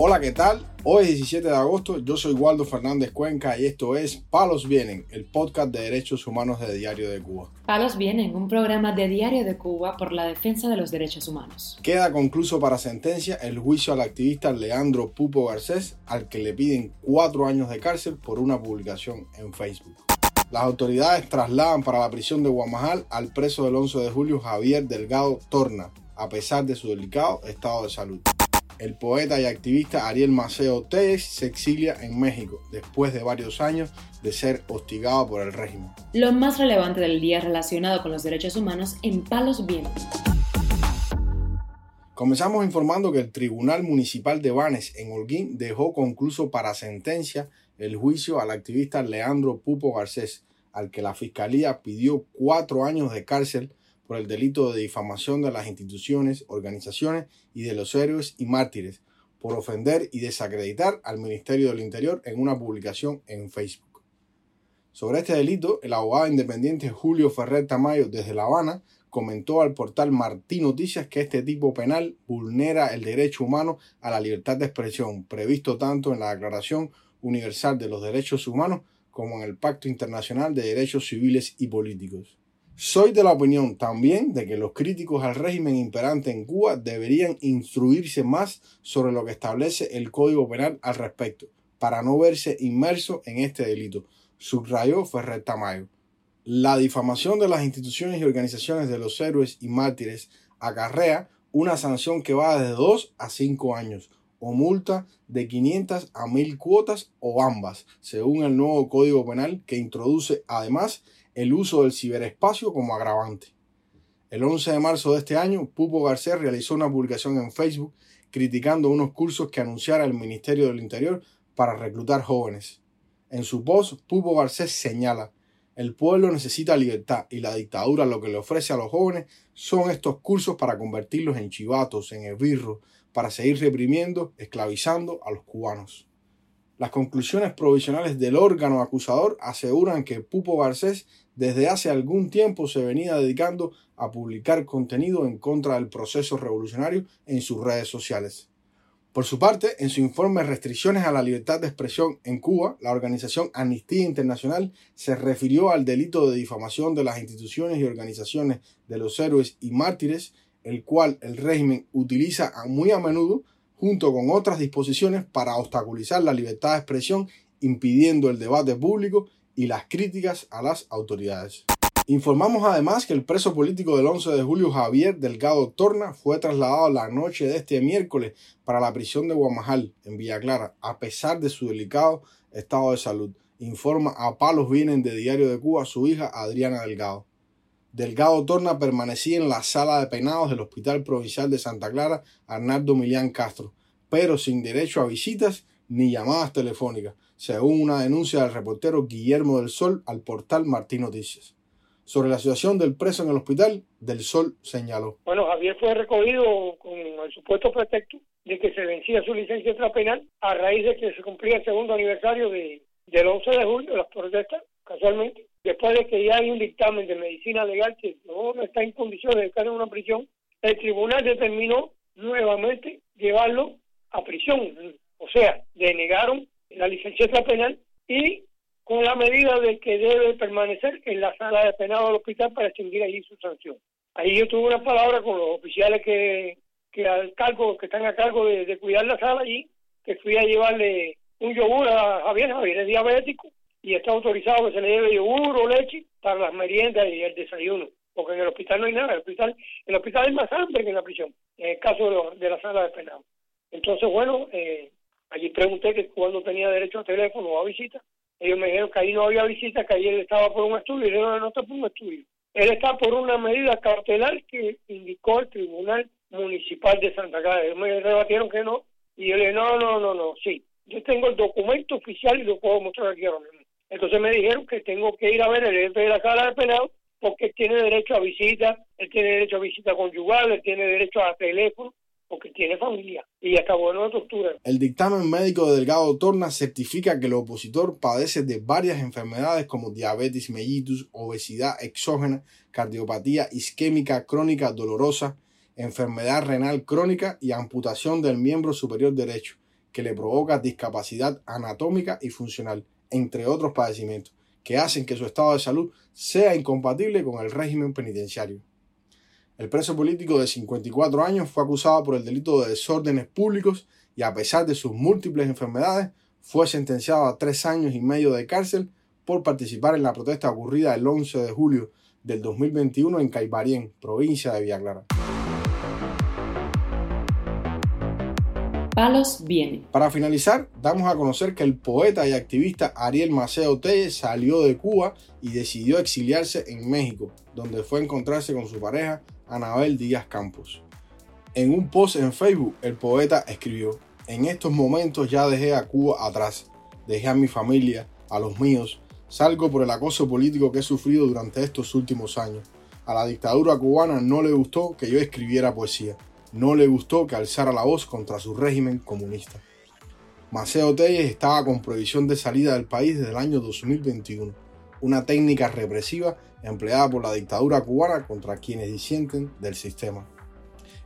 Hola, ¿qué tal? Hoy es 17 de agosto, yo soy Waldo Fernández Cuenca y esto es Palos Vienen, el podcast de derechos humanos de Diario de Cuba. Palos Vienen, un programa de Diario de Cuba por la defensa de los derechos humanos. Queda concluso para sentencia el juicio al activista Leandro Pupo Garcés, al que le piden cuatro años de cárcel por una publicación en Facebook. Las autoridades trasladan para la prisión de Guamajal al preso del 11 de julio Javier Delgado Torna, a pesar de su delicado estado de salud el poeta y activista Ariel Maceo Telles se exilia en México después de varios años de ser hostigado por el régimen. Lo más relevante del día relacionado con los derechos humanos en Palos Vientos. Comenzamos informando que el Tribunal Municipal de Banes en Holguín dejó concluso para sentencia el juicio al activista Leandro Pupo Garcés, al que la Fiscalía pidió cuatro años de cárcel por el delito de difamación de las instituciones, organizaciones y de los héroes y mártires, por ofender y desacreditar al Ministerio del Interior en una publicación en Facebook. Sobre este delito, el abogado independiente Julio Ferrer Tamayo desde La Habana comentó al portal Martín Noticias que este tipo penal vulnera el derecho humano a la libertad de expresión, previsto tanto en la Declaración Universal de los Derechos Humanos como en el Pacto Internacional de Derechos Civiles y Políticos. Soy de la opinión también de que los críticos al régimen imperante en Cuba deberían instruirse más sobre lo que establece el Código Penal al respecto, para no verse inmerso en este delito, subrayó Ferrer Tamayo. La difamación de las instituciones y organizaciones de los héroes y mártires acarrea una sanción que va de 2 a 5 años, o multa de 500 a 1000 cuotas o ambas, según el nuevo Código Penal que introduce además el uso del ciberespacio como agravante. El 11 de marzo de este año, Pupo Garcés realizó una publicación en Facebook criticando unos cursos que anunciara el Ministerio del Interior para reclutar jóvenes. En su post, Pupo Garcés señala, el pueblo necesita libertad y la dictadura lo que le ofrece a los jóvenes son estos cursos para convertirlos en chivatos, en esbirros, para seguir reprimiendo, esclavizando a los cubanos. Las conclusiones provisionales del órgano acusador aseguran que Pupo Garcés desde hace algún tiempo se venía dedicando a publicar contenido en contra del proceso revolucionario en sus redes sociales. Por su parte, en su informe Restricciones a la libertad de expresión en Cuba, la organización Amnistía Internacional se refirió al delito de difamación de las instituciones y organizaciones de los héroes y mártires, el cual el régimen utiliza muy a menudo junto con otras disposiciones para obstaculizar la libertad de expresión, impidiendo el debate público y las críticas a las autoridades. Informamos además que el preso político del 11 de julio Javier Delgado Torna fue trasladado la noche de este miércoles para la prisión de Guamajal, en Villa Clara, a pesar de su delicado estado de salud. Informa a Palos Vienen de Diario de Cuba su hija Adriana Delgado. Delgado Torna permanecía en la sala de penados del Hospital Provincial de Santa Clara Arnaldo Millán Castro, pero sin derecho a visitas ni llamadas telefónicas, según una denuncia del reportero Guillermo del Sol al portal Martín Noticias. Sobre la situación del preso en el hospital, Del Sol señaló. Bueno, Javier fue recogido con el supuesto pretexto de que se vencía su licencia extrapenal a raíz de que se cumplía el segundo aniversario de, del 11 de julio, las protestas, casualmente después de que ya hay un dictamen de medicina legal que no está en condiciones de estar en una prisión, el tribunal determinó nuevamente llevarlo a prisión. O sea, denegaron la licencia penal y con la medida de que debe permanecer en la sala de penado del hospital para extinguir allí su sanción. Ahí yo tuve una palabra con los oficiales que, que al cargo, que están a cargo de, de cuidar la sala allí, que fui a llevarle un yogur a Javier, Javier es diabético, y está autorizado que se le lleve yogur o leche para las meriendas y el desayuno, porque en el hospital no hay nada, el hospital, el hospital es más hambre que en la prisión, en el caso de, la sala de penado. Entonces, bueno, eh, allí pregunté que cuando tenía derecho a teléfono o a visita, ellos me dijeron que ahí no había visita, que ahí él estaba por un estudio, y yo no, no está por un estudio. Él está por una medida cautelar que indicó el Tribunal Municipal de Santa Clara. Ellos me rebatieron que no, y yo le dije, no, no, no, no, sí. Yo tengo el documento oficial y lo puedo mostrar aquí ahora mismo. Entonces me dijeron que tengo que ir a ver el jefe de la sala de penado porque tiene derecho a visita, él tiene derecho a visita conyugal, él tiene derecho a teléfono, porque tiene familia y acabó en una tortura. El dictamen médico de Delgado Torna certifica que el opositor padece de varias enfermedades como diabetes mellitus, obesidad exógena, cardiopatía isquémica crónica dolorosa, enfermedad renal crónica y amputación del miembro superior derecho que le provoca discapacidad anatómica y funcional, entre otros padecimientos, que hacen que su estado de salud sea incompatible con el régimen penitenciario. El preso político de 54 años fue acusado por el delito de desórdenes públicos y a pesar de sus múltiples enfermedades, fue sentenciado a tres años y medio de cárcel por participar en la protesta ocurrida el 11 de julio del 2021 en Caibarien, provincia de Villa Clara. Para finalizar, damos a conocer que el poeta y activista Ariel Maceo Telle salió de Cuba y decidió exiliarse en México, donde fue a encontrarse con su pareja Anabel Díaz Campos. En un post en Facebook, el poeta escribió, en estos momentos ya dejé a Cuba atrás, dejé a mi familia, a los míos, salgo por el acoso político que he sufrido durante estos últimos años. A la dictadura cubana no le gustó que yo escribiera poesía no le gustó que alzara la voz contra su régimen comunista. Maceo Telles estaba con prohibición de salida del país desde el año 2021, una técnica represiva empleada por la dictadura cubana contra quienes disienten del sistema.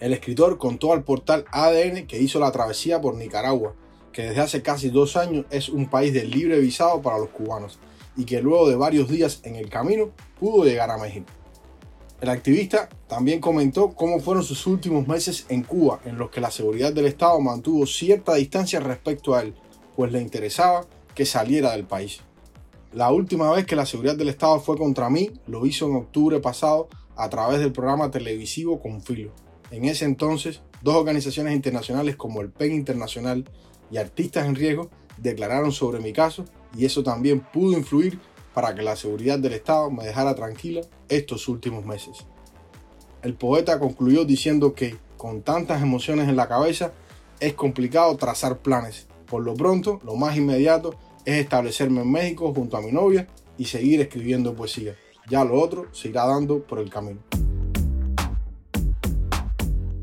El escritor contó al portal ADN que hizo la travesía por Nicaragua, que desde hace casi dos años es un país de libre visado para los cubanos, y que luego de varios días en el camino pudo llegar a México. El activista también comentó cómo fueron sus últimos meses en Cuba, en los que la seguridad del Estado mantuvo cierta distancia respecto a él, pues le interesaba que saliera del país. La última vez que la seguridad del Estado fue contra mí lo hizo en octubre pasado a través del programa televisivo Confilo. En ese entonces, dos organizaciones internacionales como el PEN Internacional y Artistas en Riesgo declararon sobre mi caso y eso también pudo influir para que la seguridad del Estado me dejara tranquila estos últimos meses. El poeta concluyó diciendo que, con tantas emociones en la cabeza, es complicado trazar planes. Por lo pronto, lo más inmediato es establecerme en México junto a mi novia y seguir escribiendo poesía. Ya lo otro se irá dando por el camino.